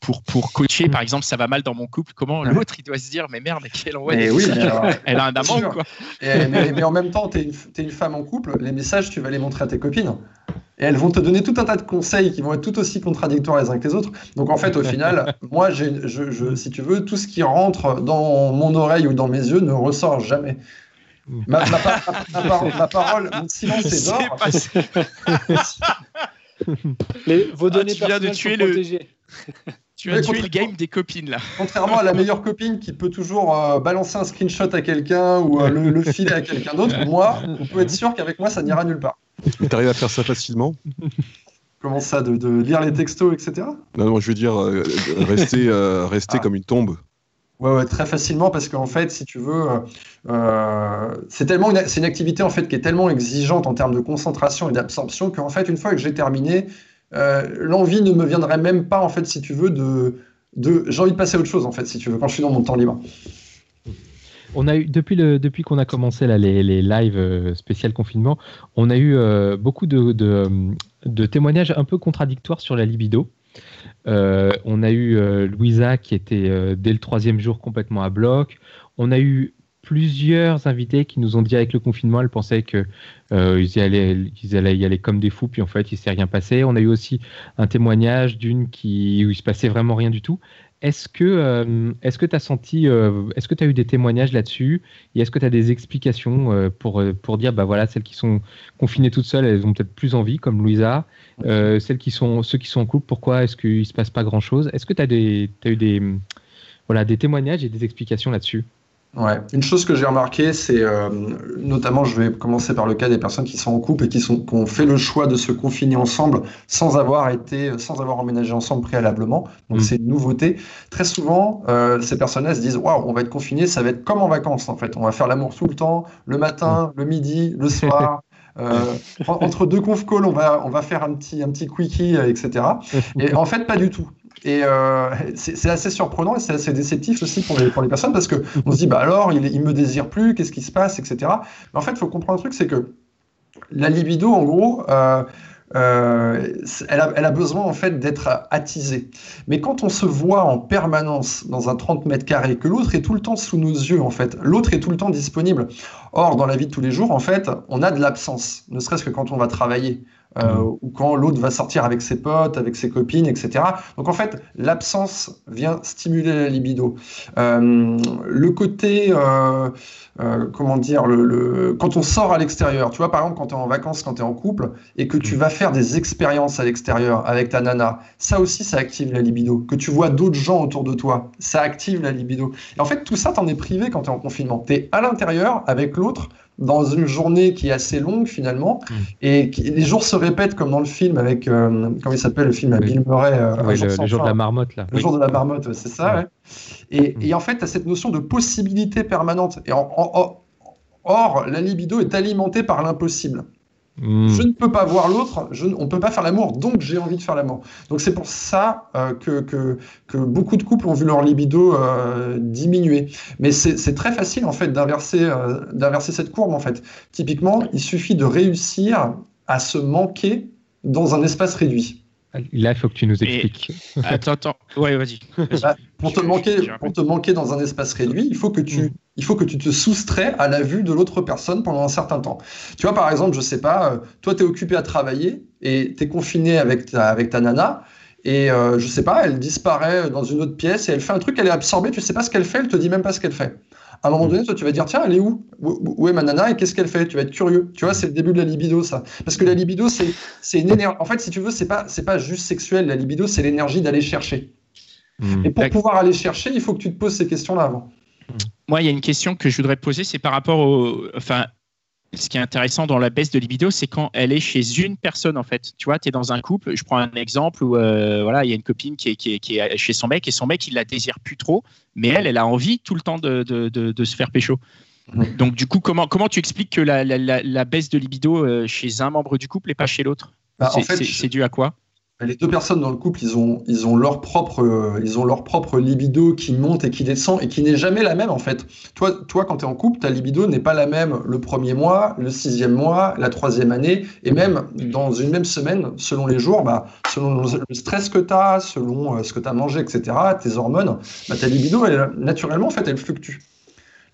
pour, pour coacher. Par exemple, ça va mal dans mon couple. Comment l'autre, il doit se dire, mais merde, qu'elle envoie des oui, messages Elle a un amant, quoi? mais, en même temps, tu es, es, une femme en couple. Les messages, tu vas les montrer à tes copines et elles vont te donner tout un tas de conseils qui vont être tout aussi contradictoires les uns que les autres. Donc en fait, au final, moi, je, je, si tu veux, tout ce qui rentre dans mon oreille ou dans mes yeux ne ressort jamais. Ma, parole, mon silence est d'or. vos ah, données tu viens de tuer le. Tu as tué le game des copines là. Contrairement à la meilleure copine qui peut toujours euh, balancer un screenshot à quelqu'un ou euh, le, filer à quelqu'un d'autre, moi, on peut être sûr qu'avec moi ça n'ira nulle part. Tu arrives à faire ça facilement? Comment ça, de, lire les textos, etc. Non, non, je veux dire, euh, rester, rester ah. comme une tombe. Ouais, très facilement parce qu'en fait, si tu veux, c'est tellement c'est une activité en fait qui est tellement exigeante en termes de concentration et d'absorption qu'en fait, une fois que j'ai terminé, euh, l'envie ne me viendrait même pas, en fait, si tu veux, de, j'ai envie de passer à autre chose, en fait, si tu veux, quand je suis dans mon temps libre. On a eu depuis depuis qu'on a commencé les, lives euh, spécial confinement, on a eu euh, beaucoup de, témoignages un peu contradictoires sur la libido. on a eu Louisa qui était dès le troisième jour complètement à bloc. On a eu plusieurs invités qui nous ont dit avec le confinement, elles pensaient qu'ils euh, y allaient, allaient y aller comme des fous, puis en fait, il s'est rien passé. On a eu aussi un témoignage d'une où il se passait vraiment rien du tout. Est-ce que euh, que tu as senti euh, est-ce que tu as eu des témoignages là-dessus? Et est-ce que tu as des explications pour pour dire bah voilà celles qui sont confinées toutes seules elles ont peut-être plus envie comme Louisa celles qui sont ceux qui sont en couple pourquoi est-ce qu'il se passe pas grand-chose? Est-ce que tu as as eu des voilà des témoignages et des explications là-dessus? Ouais. Une chose que j'ai remarqué, c'est euh, notamment, je vais commencer par le cas des personnes qui sont en couple et qui, sont, qui ont fait le choix de se confiner ensemble sans avoir été, sans avoir emménagé ensemble préalablement. Donc mm. c'est une nouveauté. Très souvent, euh, ces personnes-là se disent waouh, on va être confiné, ça va être comme en vacances en fait. On va faire l'amour tout le temps, le matin, mm. le midi, le soir. Euh, entre deux conf calls, on va, on va faire un petit, un petit quickie, etc. Et en fait, pas du tout. Et euh, c'est assez surprenant et c'est assez déceptif aussi pour les, personnes parce qu'on se dit, bah alors, il, il me désire plus, qu'est-ce qui se passe, etc. Mais en fait, il faut comprendre un truc, c'est que la libido, en gros, euh, euh, elle, a, elle, a, besoin en fait d'être attisée. Mais quand on se voit en permanence dans un 30 mètres carrés, que l'autre est tout le temps sous nos yeux, en fait, l'autre est tout le temps disponible. Or, dans la vie de tous les jours, en fait, on a de l'absence, ne serait-ce que quand on va travailler. Euh, mm. ou quand l'autre va sortir avec ses potes, avec ses copines, etc. Donc en fait, l'absence vient stimuler la libido. Euh, le côté, euh, comment dire, le, quand on sort à l'extérieur, tu vois, par exemple, quand tu es en vacances, quand tu es en couple, et que tu mm. vas faire des expériences à l'extérieur avec ta nana, ça aussi, ça active la libido. Que tu vois d'autres gens autour de toi, ça active la libido. Et en fait, tout ça, t'en es privé quand tu es en confinement. Tu es à l'intérieur avec l'autre dans une journée qui est assez longue finalement, mm. et les jours se répètent comme dans le film avec, euh, comment il s'appelle le film à Bill Murray euh, le, jour de la marmotte là. Le jour de la marmotte, c'est ça. Ouais. Et, mm. et, en fait, tu as cette notion de possibilité permanente. Et or, la libido est alimentée par l'impossible. Hmm. Je ne peux pas voir l'autre, on ne peut pas faire l'amour, donc j'ai envie de faire l'amour. Donc c'est pour ça euh, que, que, beaucoup de couples ont vu leur libido euh, diminuer. Mais c'est très facile en fait d'inverser euh, d'inverser cette courbe en fait. Typiquement, il suffit de réussir à se manquer dans un espace réduit. Là, il faut que tu nous expliques. Attends, attends. Ouais, vas-y. Bah, pour, te manquer, pour te manquer dans un espace réduit, il faut, que tu, mm. Il faut que tu te soustrais à la vue de l'autre personne pendant un certain temps. Tu vois, par exemple, je sais pas, euh, toi, tu es occupé à travailler et tu es confiné avec ta, avec ta nana. Et euh, je sais pas, elle disparaît dans une autre pièce et elle fait un truc, elle est absorbée, tu sais pas ce qu'elle fait, elle te dit même pas ce qu'elle fait à un moment mm. donné, toi, tu vas dire, tiens, elle est où? Où est ma nana et qu'est-ce qu'elle fait? Tu vas être curieux. Tu vois, c'est le début de la libido, ça. Parce que la libido, c'est une énergie. En fait, si tu veux, c'est pas, pas juste sexuel. La libido, c'est l'énergie d'aller chercher. Mm. Et pour pouvoir aller chercher, il faut que tu te poses ces questions-là avant. Moi, il y a une question que je voudrais poser, c'est par rapport au. Enfin, ce qui est intéressant dans la baisse de libido, c'est quand elle est chez une personne, en fait. Tu vois, tu es dans un couple, je prends un exemple où euh, voilà, il y a une copine qui est, qui, est, chez son mec et son mec, il la désire plus trop, mais elle, elle a envie tout le temps de, de, de, se faire pécho. Donc, du coup, comment, comment tu expliques que la, la, la, baisse de libido euh, chez un membre du couple et pas chez l'autre? Bah, C'est dû à quoi? Les deux personnes dans le couple, ils ont, ils ont leur propre, ils ont leur propre libido qui monte et qui descend et qui n'est jamais la même en fait. Toi, toi quand tu es en couple, ta libido n'est pas la même le premier mois, le sixième mois, la troisième année et même dans une même semaine, selon les jours, bah, selon le stress que tu as, selon euh, ce que tu as mangé, etc., tes hormones, bah, ta libido, elle, naturellement, en fait, elle fluctue.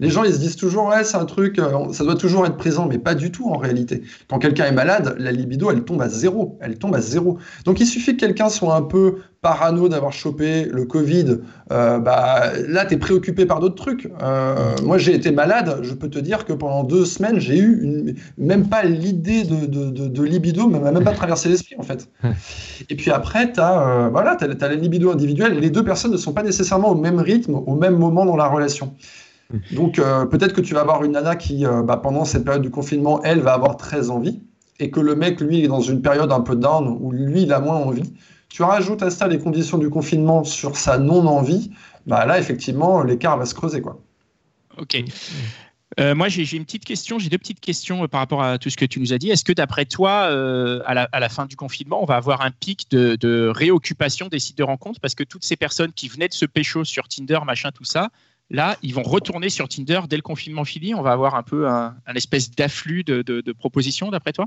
Les gens, ils se disent toujours, ouais, c'est un truc, euh, ça doit toujours être présent, mais pas du tout en réalité. Quand quelqu'un est malade, la libido, elle tombe à zéro. Elle tombe à zéro. Donc il suffit que quelqu'un soit un peu parano d'avoir chopé le Covid. Euh, bah, là, tu es préoccupé par d'autres trucs. Euh, moi, j'ai été malade. Je peux te dire que pendant deux semaines, j'ai eu une, même pas l'idée de, de, de, de, libido, m'a même pas traversé l'esprit, en fait. Et puis après, tu as, voilà, as, as la libido individuelle. Les deux personnes ne sont pas nécessairement au même rythme, au même moment dans la relation. Donc euh, peut-être que tu vas avoir une nana qui, euh, bah, pendant cette période du confinement, elle va avoir très envie, et que le mec, lui, est dans une période un peu down, où lui, il a moins envie. Tu rajoutes à ça les conditions du confinement sur sa non-envie, bah là, effectivement, l'écart va se creuser. Quoi. Ok. Euh, moi, j'ai une petite question, j'ai deux petites questions par rapport à tout ce que tu nous as dit. Est-ce que d'après toi, à, la, fin du confinement, on va avoir un pic de, réoccupation des sites de rencontres? Parce que toutes ces personnes qui venaient de se pécho sur Tinder, machin, tout ça, Là, ils vont retourner sur Tinder dès le confinement fini. On va avoir un peu un, espèce d'afflux de, propositions, d'après toi?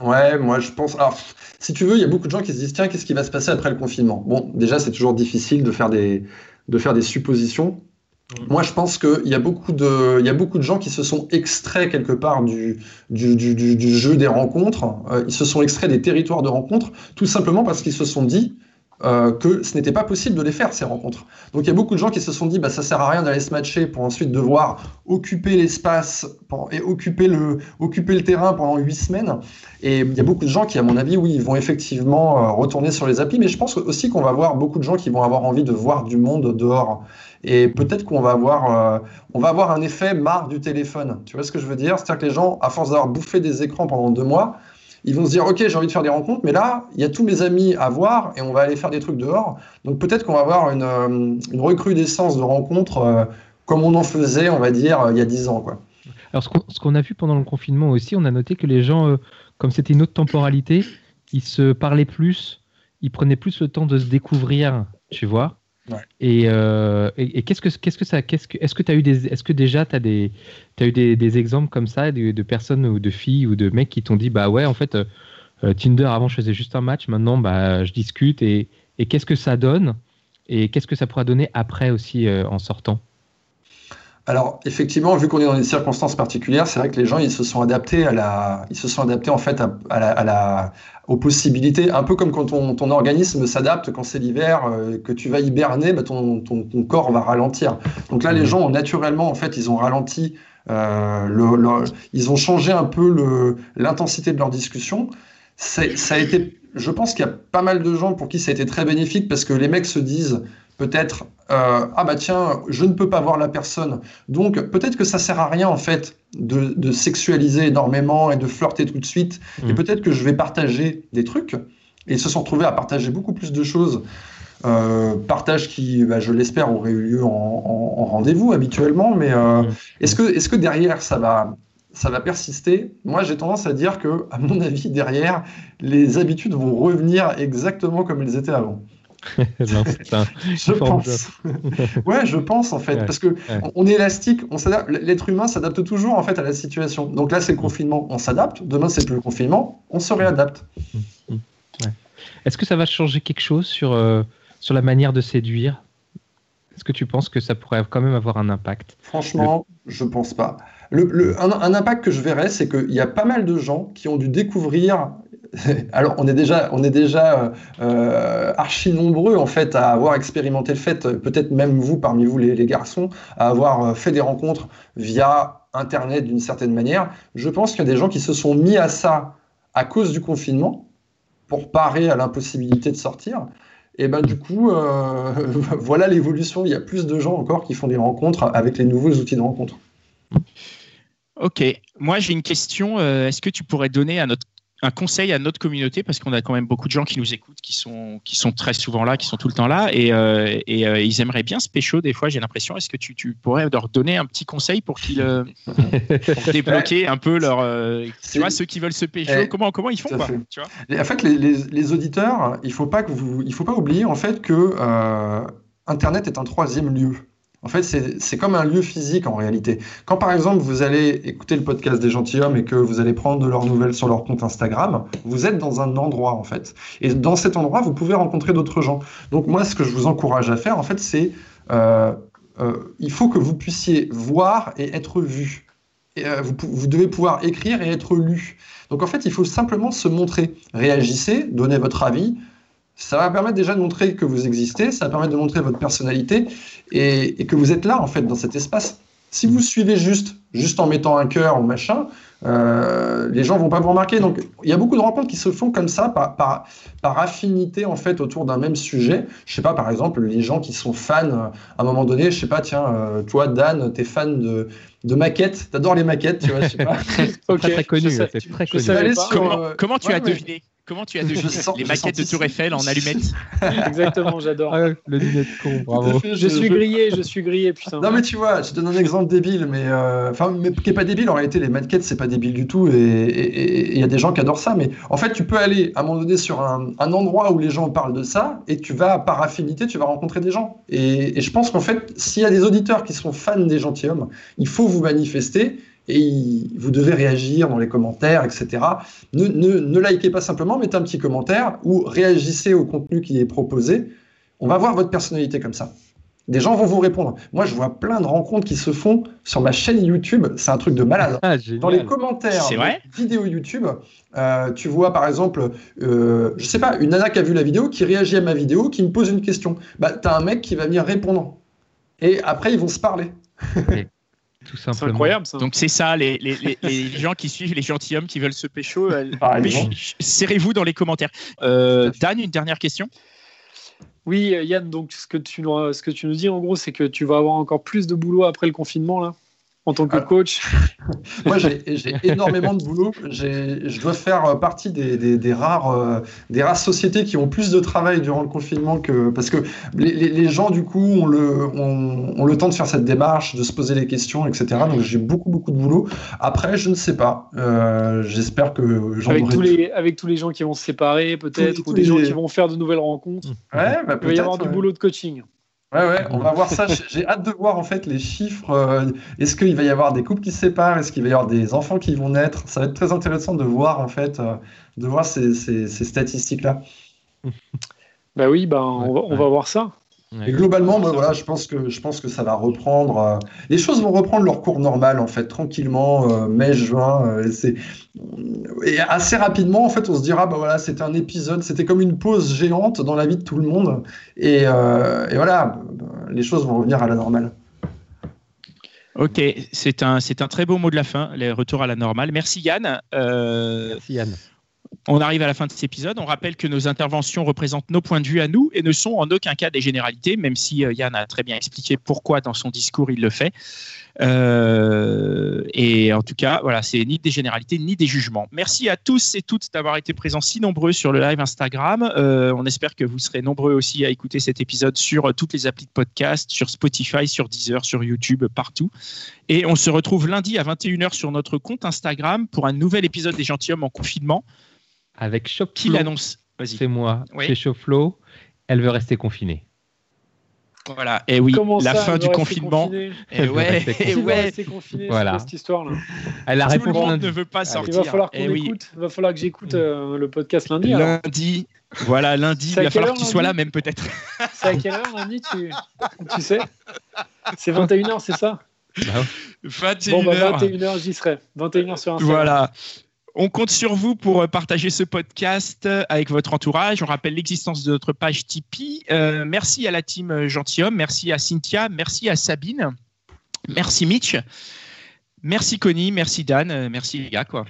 Ouais, moi je pense. Alors, si tu veux, il y a beaucoup de gens qui se disent tiens, qu'est-ce qui va se passer après le confinement? Bon, déjà, c'est toujours difficile de faire des, de faire des suppositions. Mmh. Moi, je pense qu'il y, a beaucoup de, il y a beaucoup de gens qui se sont extraits quelque part du, du, du, jeu des rencontres. Euh, ils se sont extraits des territoires de rencontres, tout simplement parce qu'ils se sont dit euh, que ce n'était pas possible de les faire, ces rencontres. Donc il y a beaucoup de gens qui se sont dit, bah, ça sert à rien d'aller se matcher pour ensuite devoir occuper l'espace et occuper le, occuper le terrain pendant huit semaines. Et il y a beaucoup de gens qui, à mon avis, oui, vont effectivement euh, retourner sur les applis, mais je pense aussi qu'on va avoir beaucoup de gens qui vont avoir envie de voir du monde dehors. Et peut-être qu'on va avoir, euh, on va avoir un effet marre du téléphone. Tu vois ce que je veux dire? C'est-à-dire que les gens, à force d'avoir bouffé des écrans pendant deux mois, ils vont se dire ok j'ai envie de faire des rencontres mais là il y a tous mes amis à voir et on va aller faire des trucs dehors donc peut-être qu'on va avoir une, euh, recrudescence de rencontres euh, comme on en faisait on va dire il y a dix ans quoi. Alors ce qu'on a vu pendant le confinement aussi on a noté que les gens euh, comme c'était une autre temporalité ils se parlaient plus ils prenaient plus le temps de se découvrir tu vois euh, et, et, qu'est-ce que qu'est-ce que ça qu'est-ce que est-ce que tu as eu des est-ce que déjà tu as des as eu des, des, exemples comme ça de, de, personnes ou de filles ou de mecs qui t'ont dit bah ouais en fait euh, Tinder avant je faisais juste un match maintenant bah je discute et, et qu'est-ce que ça donne et qu'est-ce que ça pourra donner après aussi euh, en sortant? Alors effectivement, vu qu'on est dans des circonstances particulières, c'est vrai que les gens ils se sont adaptés à la, ils se sont adaptés en fait à, à la, aux possibilités, un peu comme quand ton, ton organisme s'adapte quand c'est l'hiver, euh, que tu vas hiberner, bah, ton, ton, ton, corps va ralentir. Donc là, les mmh. gens naturellement en fait, ils ont ralenti, euh, le, ils ont changé un peu l'intensité de leur discussion. Ça a été, je pense qu'il y a pas mal de gens pour qui ça a été très bénéfique parce que les mecs se disent peut-être euh, ah bah tiens je ne peux pas voir la personne donc peut-être que ça sert à rien en fait de, sexualiser énormément et de flirter tout de suite et mm. peut-être que je vais partager des trucs et ils se sont retrouvés à partager beaucoup plus de choses euh, partage qui bah, je l'espère aurait eu lieu en, rendez-vous habituellement mais euh, mm. est-ce que est-ce que derrière ça va ça va persister? Moi, j'ai tendance à dire que, à mon avis, derrière, les habitudes vont revenir exactement comme elles étaient avant. je pense. ouais, je pense en fait, parce que on est élastique, on s'adapte. L'être humain s'adapte toujours en fait à la situation. Donc là, c'est le confinement, on s'adapte. Demain, c'est plus le confinement, on se réadapte. Mm, mm, Est-ce que ça va changer quelque chose sur euh, sur la manière de séduire? Est-ce que tu penses que ça pourrait quand même avoir un impact? Franchement, je pense pas. Le, un, un, impact que je verrais, c'est qu'il y a pas mal de gens qui ont dû découvrir alors on est déjà, on déjà euh, archi nombreux en fait à avoir expérimenté le fait, peut-être même vous parmi vous les, garçons, à avoir euh, fait des rencontres via Internet d'une certaine manière. Je pense qu'il y a des gens qui se sont mis à ça à cause du confinement pour parer à l'impossibilité de sortir. Et ben du coup, euh, voilà l'évolution. Il y a plus de gens encore qui font des rencontres avec les nouveaux outils de rencontre. Ok, moi j'ai une question. Est-ce que tu pourrais donner à notre un conseil à notre communauté parce qu'on a quand même beaucoup de gens qui nous écoutent, qui sont, qui sont très souvent là, qui sont tout le temps là et, euh, et euh, ils aimeraient bien se pécho des fois, j'ai l'impression. Est-ce que tu, tu, pourrais leur donner un petit conseil pour qu'ils euh, débloquer un peu leur. tu vois, ceux qui veulent se pécho, eh, comment, comment ils font quoi, tu vois? En fait, les, les, les, auditeurs, il ne faut, pas que vous, il faut pas oublier en fait que Internet est un troisième lieu. En fait, c'est comme un lieu physique en réalité. Quand par exemple vous allez écouter le podcast des gentilshommes et que vous allez prendre de leurs nouvelles sur leur compte Instagram, vous êtes dans un endroit en fait. Et dans cet endroit, vous pouvez rencontrer d'autres gens. Donc moi, ce que je vous encourage à faire, en fait, c'est euh, il faut que vous puissiez voir et être vu. Et, vous, vous, devez pouvoir écrire et être lu. Donc en fait, il faut simplement se montrer. Réagissez, donnez votre avis. Ça va permettre déjà de montrer que vous existez, ça va permettre de montrer votre personnalité et, et que vous êtes là en fait dans cet espace. Si vous suivez juste, juste en mettant un cœur ou machin, euh, les gens vont pas vous remarquer. Donc, il y a beaucoup de rencontres qui se font comme ça, par, par, par affinité en fait autour d'un même sujet. Je sais pas, par exemple, les gens qui sont fans, euh, à un moment donné, je sais pas, tiens, euh, toi, Dan, t'es fan de, de maquettes, t'adores les maquettes, tu vois, je sais pas. okay. Très connu, c'est très connu. Comment, comment, tu as deviné Comment tu as deviné les maquettes de Tour Eiffel en allumettes Exactement, j'adore. Ah, le lunette con, bravo. Je, suis grillé, je suis grillé, putain. Non mais tu vois, je te donne un exemple débile, mais euh, enfin, mais qui est pas débile en réalité. Les maquettes, c'est pas débile du tout, et il y a des gens qui adorent ça. Mais en fait, tu peux aller à un moment donné sur un, un endroit où les gens parlent de ça, et tu vas par affinité, tu vas rencontrer des gens. Et, et je pense qu'en fait, s'il y a des auditeurs qui sont fans des gentilshommes, il faut vous manifester et vous devez réagir dans les commentaires, etc. Ne, ne, ne, likez pas simplement, mettez un petit commentaire ou réagissez au contenu qui est proposé. On va voir votre personnalité comme ça. Des gens vont vous répondre. Moi, je vois plein de rencontres qui se font sur ma chaîne YouTube. C'est un truc de malade. Ah, dans les commentaires vidéo YouTube, euh, tu vois par exemple, euh, je sais pas, une nana qui a vu la vidéo, qui réagit à ma vidéo, qui me pose une question. Bah, t'as un mec qui va venir répondre. Et après, ils vont se parler. C'est incroyable ça. Donc c'est ça, les, les, les, gens qui suivent les gentilshommes qui veulent se pécho, euh, serrez-vous dans les commentaires. Euh, Dan, une dernière question? Oui, Yann, donc ce que, tu, ce que tu nous dis en gros, c'est que tu vas avoir encore plus de boulot après le confinement là en tant que coach Moi, j'ai énormément de boulot. Je dois faire partie des, des, des rares, euh, des rares sociétés qui ont plus de travail durant le confinement que. Parce que les, les, gens, du coup, ont le, ont, ont, le temps de faire cette démarche, de se poser les questions, etc. Donc, j'ai beaucoup, beaucoup de boulot. Après, je ne sais pas. Euh, J'espère que j'en avec, tous les, avec tous les gens qui vont se séparer, peut-être, ou des gens qui vont faire de nouvelles rencontres. Ouais, bah, il va y avoir du boulot de coaching. Ouais, ouais, on va voir ça. J'ai hâte de voir en fait les chiffres. Euh, est-ce qu'il va y avoir des couples qui se séparent? Est-ce qu'il va y avoir des enfants qui vont naître? Ça va être très intéressant de voir en fait, euh, de voir ces, ces, ces statistiques-là. bah oui, bah, on, va, on va voir ça. Et globalement, bah, voilà, je pense que je pense que ça va reprendre. Euh, les choses vont reprendre leur cours normal en fait, tranquillement, euh, mai, juin. Euh, c'est et assez rapidement en fait, on se dira bah voilà, c'était un épisode, c'était comme une pause géante dans la vie de tout le monde. Et, et voilà, les choses vont revenir à la normale. Ok, c'est un, c'est un très beau mot de la fin, les retours à la normale. Merci Yann. Merci Yann. On arrive à la fin de cet épisode. On rappelle que nos interventions représentent nos points de vue à nous et ne sont en aucun cas des généralités, même si euh, Yann a très bien expliqué pourquoi dans son discours il le fait. Euh, et en tout cas, voilà, c'est ni des généralités ni des jugements. Merci à tous et toutes d'avoir été présents si nombreux sur le live Instagram. Euh, on espère que vous serez nombreux aussi à écouter cet épisode sur toutes les applis de podcast, sur Spotify, sur Deezer, sur YouTube, partout. Et on se retrouve lundi à 21h sur notre compte Instagram pour un nouvel épisode des gentilshommes en confinement avec Shop Qui l'annonce C'est moi, oui. chez Shopflow. Elle veut rester confinée. Voilà, et oui, la fin du confinement. Et ouais, et ouais. voilà. cette histoire-là. Elle a répondu ne veut pas sortir. Il va falloir qu'on écoute. Il va falloir que j'écoute euh, le podcast lundi. Lundi, voilà, lundi, il va falloir que tu sois là même peut-être. C'est à quelle heure lundi tu, tu sais? C'est 21h, c'est ça? Bah, 21h. Bon, bah, 21h, j'y serai. 21h sur Instagram. Voilà. On compte sur vous pour euh, partager ce podcast euh, avec votre entourage. On rappelle l'existence de notre page Tipeee. Euh, merci à la team Gentilhomme, merci à Cynthia, merci à Sabine, merci Mitch, merci Connie, merci Dan, merci les gars. Quoi.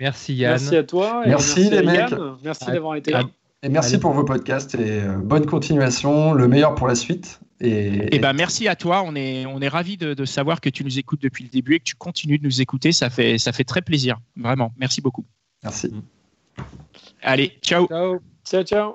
Merci Yann. Merci à toi. merci, les mecs. Merci d'avoir été là. Et merci pour vos podcasts et bonne continuation, le meilleur pour la suite. Et, eh ben, merci à toi. On est, on est ravis de, de, savoir que tu nous écoutes depuis le début et que tu continues de nous écouter. Ça fait, ça fait très plaisir. Vraiment. Merci beaucoup. Merci. Allez, ciao. Ciao, ciao. ciao.